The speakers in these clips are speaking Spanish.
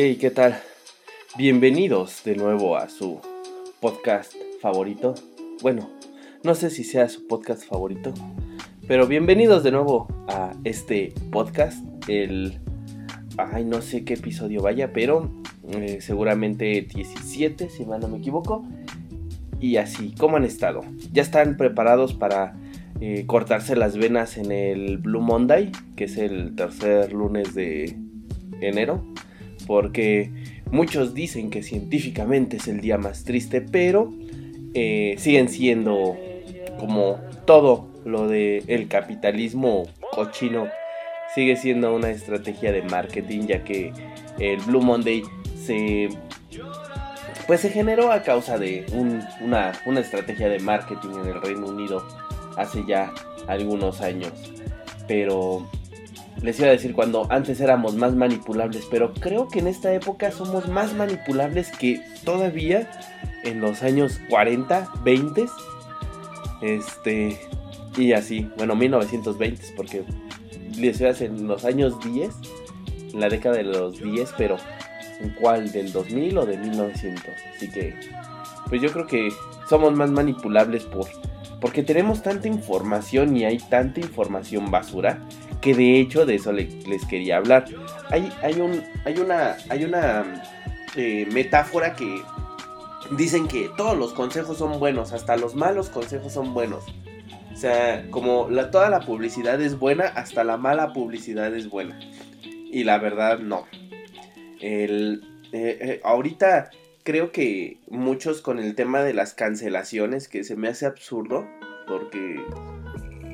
Hey, ¿qué tal? Bienvenidos de nuevo a su podcast favorito. Bueno, no sé si sea su podcast favorito, pero bienvenidos de nuevo a este podcast. El. Ay, no sé qué episodio vaya, pero eh, seguramente 17, si mal no me equivoco. Y así, ¿cómo han estado? ¿Ya están preparados para eh, cortarse las venas en el Blue Monday, que es el tercer lunes de enero? Porque muchos dicen que científicamente es el día más triste, pero eh, siguen siendo como todo lo del el capitalismo cochino. Sigue siendo una estrategia de marketing ya que el Blue Monday se pues se generó a causa de una, una estrategia de marketing en el Reino Unido hace ya algunos años. Pero les iba a decir cuando antes éramos más manipulables, pero creo que en esta época somos más manipulables que todavía en los años 40, 20. Este, y así, bueno, 1920, porque les iba a en los años 10, en la década de los 10, pero ¿en cuál? ¿Del 2000 o de 1900? Así que, pues yo creo que somos más manipulables por, porque tenemos tanta información y hay tanta información basura que de hecho de eso les quería hablar. Hay, hay, un, hay una, hay una eh, metáfora que dicen que todos los consejos son buenos, hasta los malos consejos son buenos. O sea, como la, toda la publicidad es buena, hasta la mala publicidad es buena. Y la verdad no. El, eh, eh, ahorita creo que muchos con el tema de las cancelaciones, que se me hace absurdo, porque...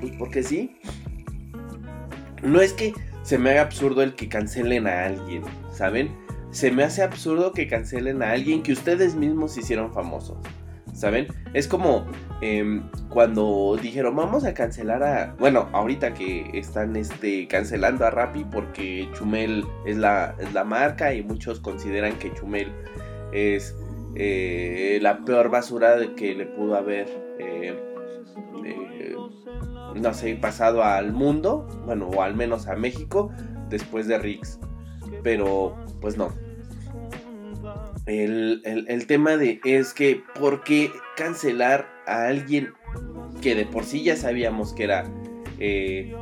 Pues porque sí, no es que se me haga absurdo el que cancelen a alguien, ¿saben? Se me hace absurdo que cancelen a alguien que ustedes mismos hicieron famosos. ¿Saben? Es como em, cuando dijeron vamos a cancelar a... Bueno, ahorita que están este, cancelando a Rappi porque Chumel es la, es la marca y muchos consideran que Chumel es eh, la peor basura que le pudo haber eh, no sé, pasado al mundo, bueno, o al menos a México, después de Rix. Pero, pues no. El, tema de es que, ¿por qué cancelar a alguien que de por sí ya sabíamos que era... Eh,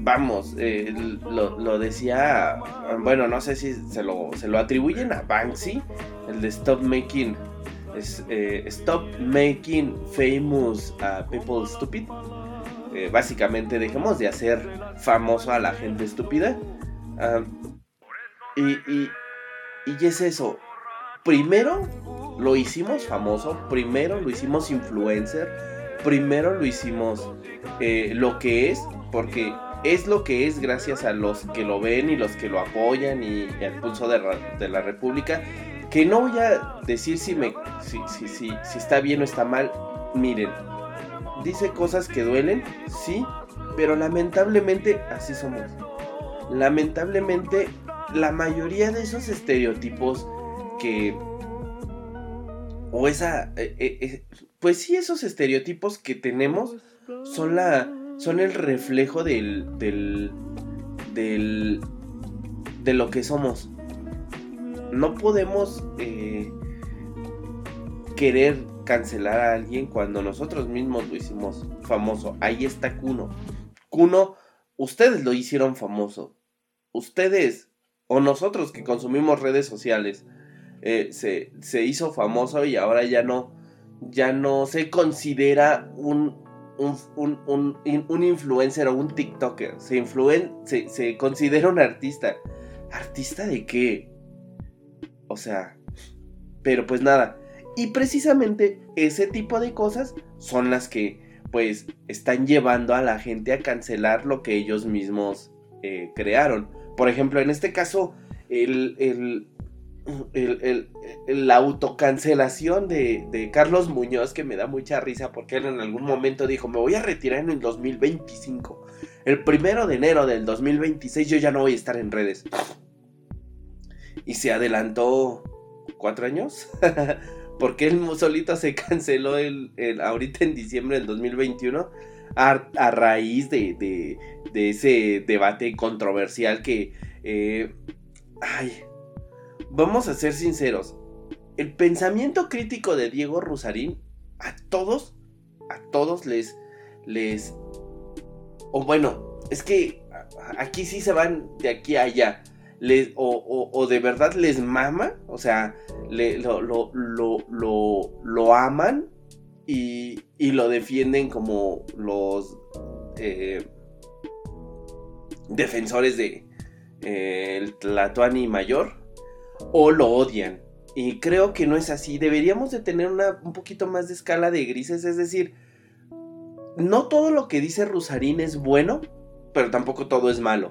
vamos, lo, lo, decía, bueno, no sé si se lo, se lo atribuyen a Banksy, el de Stop Making es eh, Stop Making Famous People Stupid. Eh, básicamente dejemos de hacer famoso a la gente estúpida. y, y, y es eso. Primero lo hicimos famoso, primero lo hicimos influencer, primero lo hicimos eh, lo que es, porque es lo que es gracias a los que lo ven y los que lo apoyan y, al pulso de, de la República que no voy a decir si, me, si, si, si, está bien o está mal. Miren, dice cosas que duelen, sí, pero lamentablemente así somos. Lamentablemente, la mayoría de esos estereotipos que... O esa... Eh, eh, eh, pues sí, esos estereotipos que tenemos son la... Son el reflejo del... del... del... de lo que somos no podemos eh, querer cancelar a alguien cuando nosotros mismos lo hicimos famoso. Ahí está Kuno. Kuno, ustedes lo hicieron famoso. Ustedes o nosotros que consumimos redes sociales eh, se, hizo famoso y ahora ya no, ya no se considera un, un, un, influencer o un TikToker. Se, influen, se, se considera un artista. ¿Artista de qué? O sea, pero pues nada. Y precisamente ese tipo de cosas son las que pues están llevando a la gente a cancelar lo que ellos mismos eh, crearon. Por ejemplo, en este caso, el, el, la autocancelación de, Carlos Muñoz, que me da mucha risa porque él en algún momento dijo, me voy a retirar en el 2025. El primero de enero del 2026 yo ya no voy a estar en redes. Y se adelantó cuatro años. porque él solito se canceló el, ahorita en diciembre del 2021 a, raíz de, de, ese debate controversial que... Eh, ay, vamos a ser sinceros. El pensamiento crítico de Diego Rusarín a todos, a todos les, les, o bueno, es que aquí sí se van de aquí a allá. Les, o, de verdad les mama, o sea, lo, lo, lo, lo, aman y, y, lo defienden como los eh, defensores de eh, el Tlatuani mayor o lo odian. Y creo que no es así. Deberíamos de tener una, un poquito más de escala de grises. Es decir, no todo lo que dice Rusarín es bueno, pero tampoco todo es malo.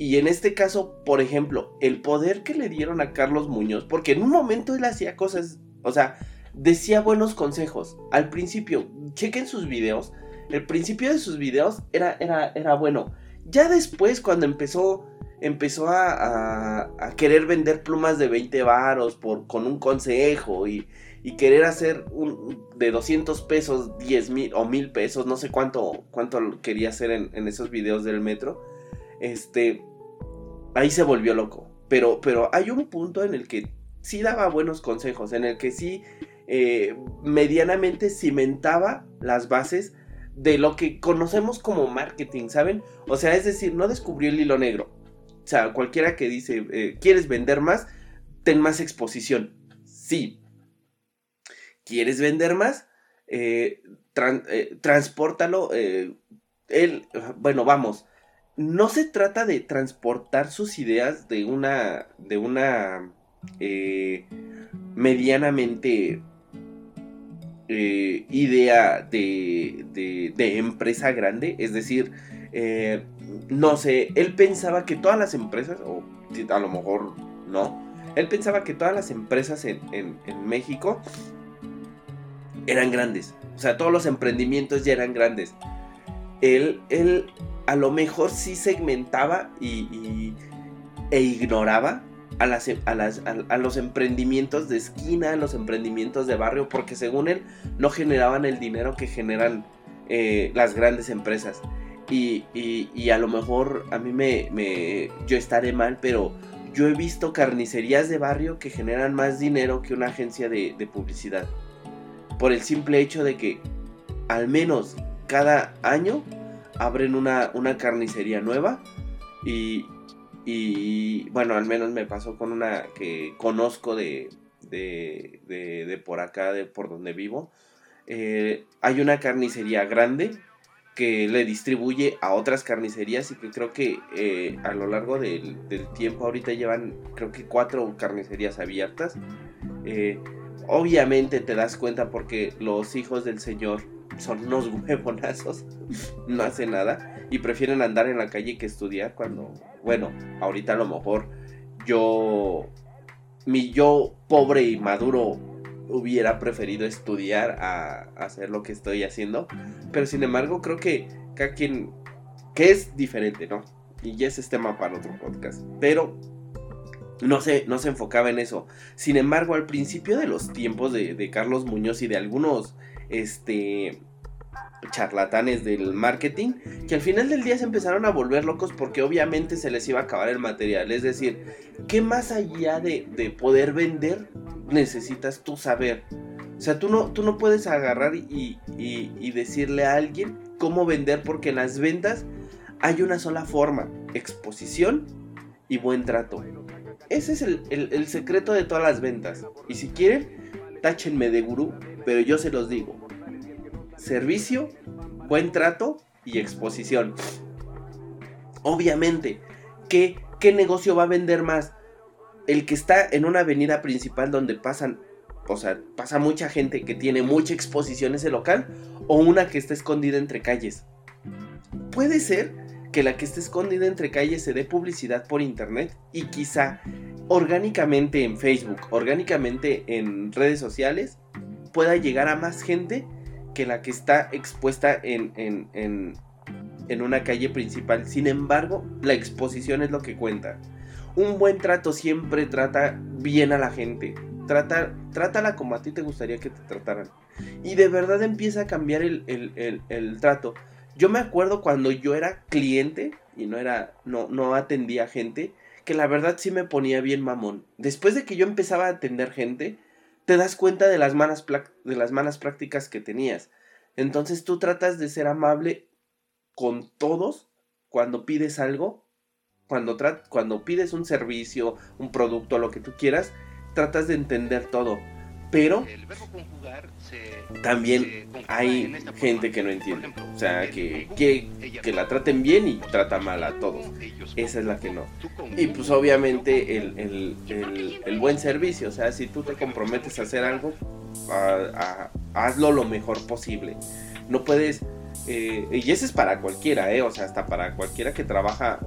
Y en este caso, por ejemplo, el poder que le dieron a Carlos Muñoz, porque en un momento él hacía cosas, o sea, decía buenos consejos. Al principio, chequen sus videos. El principio de sus videos era, era, era bueno. Ya después, cuando empezó empezó a, querer vender plumas de 20 varos por, con un consejo y, querer hacer un, de 200 pesos 10 mil o mil pesos, no sé cuánto, cuánto quería hacer en, esos videos del metro, este, ahí se volvió loco. Pero, pero hay un punto en el que sí daba buenos consejos, en el que sí eh, medianamente cimentaba las bases de lo que conocemos como marketing, ¿saben? O sea, es decir, no descubrió el hilo negro o sea, cualquiera que dice, eh, ¿quieres vender más? Ten más exposición. Sí. ¿Quieres vender más? Eh, transpórtalo. Eh, bueno, vamos. No se trata de transportar sus ideas de una, de una medianamente idea de, de, de, empresa grande, es decir, eh, no sé, él pensaba que todas las empresas, o a lo mejor no, él pensaba que todas las empresas en, México eran grandes. O sea, todos los emprendimientos ya eran grandes. Él, él a lo mejor sí segmentaba y, e ignoraba a, las, a, los emprendimientos de esquina, a los emprendimientos de barrio, porque según él no generaban el dinero que generan eh, las grandes empresas. Y, a lo mejor a mí me, Yo estaré mal, pero yo he visto carnicerías de barrio que generan más dinero que una agencia de, publicidad. Por el simple hecho de que al menos cada año abren una, una carnicería nueva. Y, y, bueno, al menos me pasó con una que conozco de, de, de, por acá, de por donde vivo. Eh, hay una carnicería grande que le distribuye a otras carnicerías y que creo que eh, a lo largo del, tiempo ahorita llevan creo que cuatro carnicerías abiertas. Eh, obviamente te das cuenta porque los hijos del señor son unos huevonazos, no hacen nada y prefieren andar en la calle que estudiar cuando, bueno, ahorita a lo mejor yo, mi yo pobre y maduro hubiera preferido estudiar a, hacer lo que estoy haciendo. Pero sin embargo, creo que cada quien. que es diferente, ¿no? Y ese es tema para otro podcast. Pero no se, no se enfocaba en eso. Sin embargo, al principio de los tiempos de Carlos Muñoz y de algunos este, charlatanes del marketing que al final del día se empezaron a volver locos porque obviamente se les iba a acabar el material. Es decir, ¿qué más allá de, poder vender necesitas tú saber? O sea, tú no, tú no puedes agarrar y, decirle a alguien cómo vender porque en las ventas hay una sola forma, exposición y buen trato. Ese es el, el secreto de todas las ventas. Y si quieren, táchenme de gurú, pero yo se los digo servicio, buen trato y exposición. Obviamente, ¿qué, ¿qué negocio va a vender más? El que está en una avenida principal donde pasan o sea, pasa mucha gente que tiene mucha exposición ese local o una que está escondida entre calles. Puede ser que la que esté escondida entre calles se dé publicidad por internet y quizá orgánicamente en Facebook, orgánicamente en redes sociales, pueda llegar a más gente que la que está expuesta en, en, en, una calle principal. Sin embargo, la exposición es lo que cuenta. Un buen trato siempre trata bien a la gente. Trata, como a ti te gustaría que te trataran. Y de verdad empieza a cambiar el, el, el, trato. Yo me acuerdo cuando yo era cliente y no era, no, no atendía gente, que la verdad sí me ponía bien mamón. Después de que yo empezaba a atender gente, te das cuenta de las malas, prácticas que tenías. Entonces tú tratas de ser amable con todos cuando pides algo, cuando pides un servicio, un producto, lo que tú quieras, tratas de entender todo. Pero también hay gente que no entiende. O sea, que, que, la traten bien y trata mal a todos. Esa es la que no. Y pues obviamente el, el, buen servicio. O sea, si tú te comprometes a hacer algo, hazlo lo mejor posible. No puedes... Eh, y ese es para cualquiera, ¿eh? O sea, hasta para cualquiera que trabaja,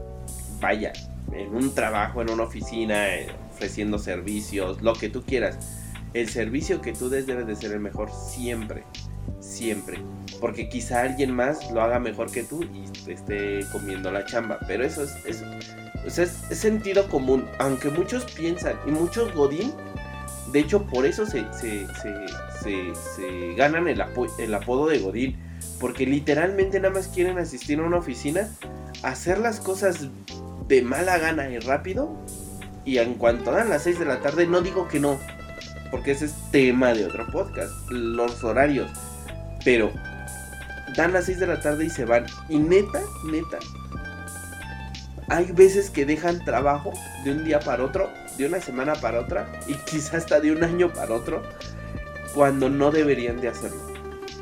vaya, en un trabajo, en una oficina, eh, ofreciendo servicios, lo que tú quieras el servicio que tú des debe de ser el mejor siempre, siempre. Porque quizá alguien más lo haga mejor que tú y esté comiendo la chamba. Pero eso es, eso, es, sentido común. Aunque muchos piensan y muchos Godín, de hecho por eso se, se, se, ganan el, el apodo de Godín. Porque literalmente nada más quieren asistir a una oficina, hacer las cosas de mala gana y rápido. Y en cuanto dan las 6 de la tarde, no digo que no, porque ese es tema de otro podcast, los horarios. Pero dan las 6 de la tarde y se van. Y neta, neta, hay veces que dejan trabajo de un día para otro, de una semana para otra, y quizás hasta de un año para otro, cuando no deberían de hacerlo.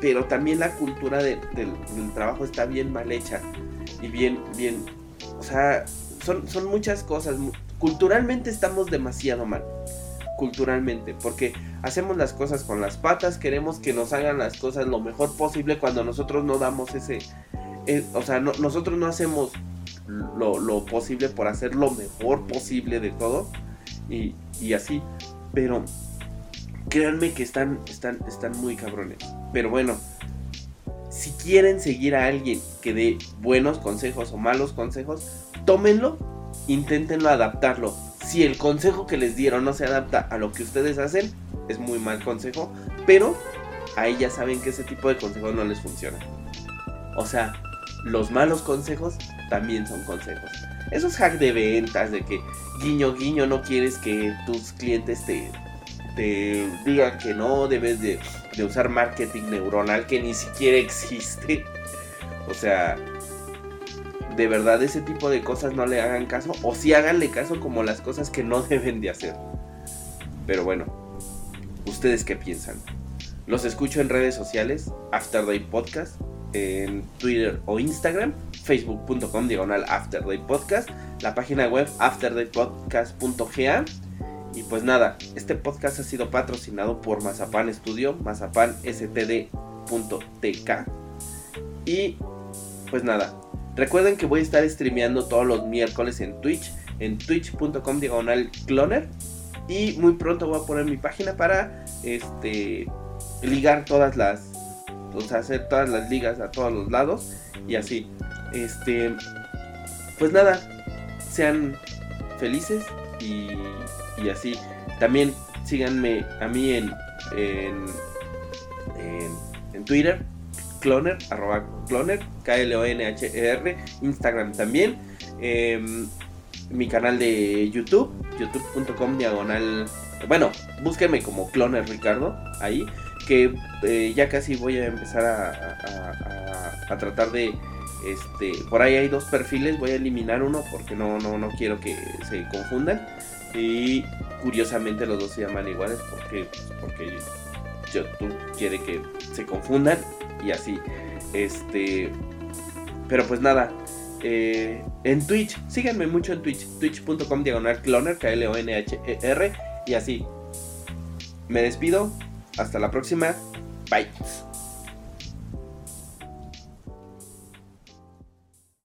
Pero también la cultura del trabajo está bien mal hecha y bien, bien, o sea, son, son muchas cosas. Culturalmente estamos demasiado mal culturalmente, porque hacemos las cosas con las patas, queremos que nos hagan las cosas lo mejor posible cuando nosotros no damos ese, eh, o sea, nosotros no hacemos lo, posible por hacer lo mejor posible de todo y, y así, pero créanme que están, están, están muy cabrones, pero bueno. Si quieren seguir a alguien que dé buenos consejos o malos consejos, tómenlo, inténtenlo adaptarlo si el consejo que les dieron no se adapta a lo que ustedes hacen, es muy mal consejo, pero ahí ya saben que ese tipo de consejos no les funciona. O sea, los malos consejos también son consejos. Esos hacks de ventas, de que guiño guiño no quieres que tus clientes te, digan que no, debes de, de usar marketing neuronal que ni siquiera existe. O sea, de verdad ese tipo de cosas no le hagan caso o si háganle caso como las cosas que no deben de hacer. Pero bueno, ¿ustedes qué piensan? Los escucho en redes sociales, After Day Podcast, en Twitter o Instagram, facebook.com diagonal After Day Podcast, la página web afterdaypodcast.ga. Y pues nada, este podcast ha sido patrocinado por Mazapan Studio, mazapanstd.tk. Y pues nada, Recuerden que voy a estar streameando todos los miércoles en Twitch, en twitch.com diagonal cloner. Y muy pronto voy a poner mi página para este ligar todas las. O sea, hacer todas las ligas a todos los lados. Y así. Este. Pues nada. Sean felices. Y, y así. También síganme a mí en, en, en, en Twitter cloner, arroba cloner, K-L-O-N-H-E-R, Instagram también, em, mi canal de YouTube, youtube.com diagonal, bueno, búsquenme como cloner Ricardo, ahí, que eh, ya casi voy a empezar a, tratar de, este, por ahí hay dos perfiles, voy a eliminar uno porque no, no, no quiero que se confundan, y curiosamente los dos se llaman iguales porque, porque YouTube quiere que se confundan y así. Este. Pero pues nada. Eh, en Twitch, síganme mucho en Twitch. Twitch.com diagonal cloner, K-L-O-N-H-E-R. Y así. Me despido. Hasta la próxima. Bye.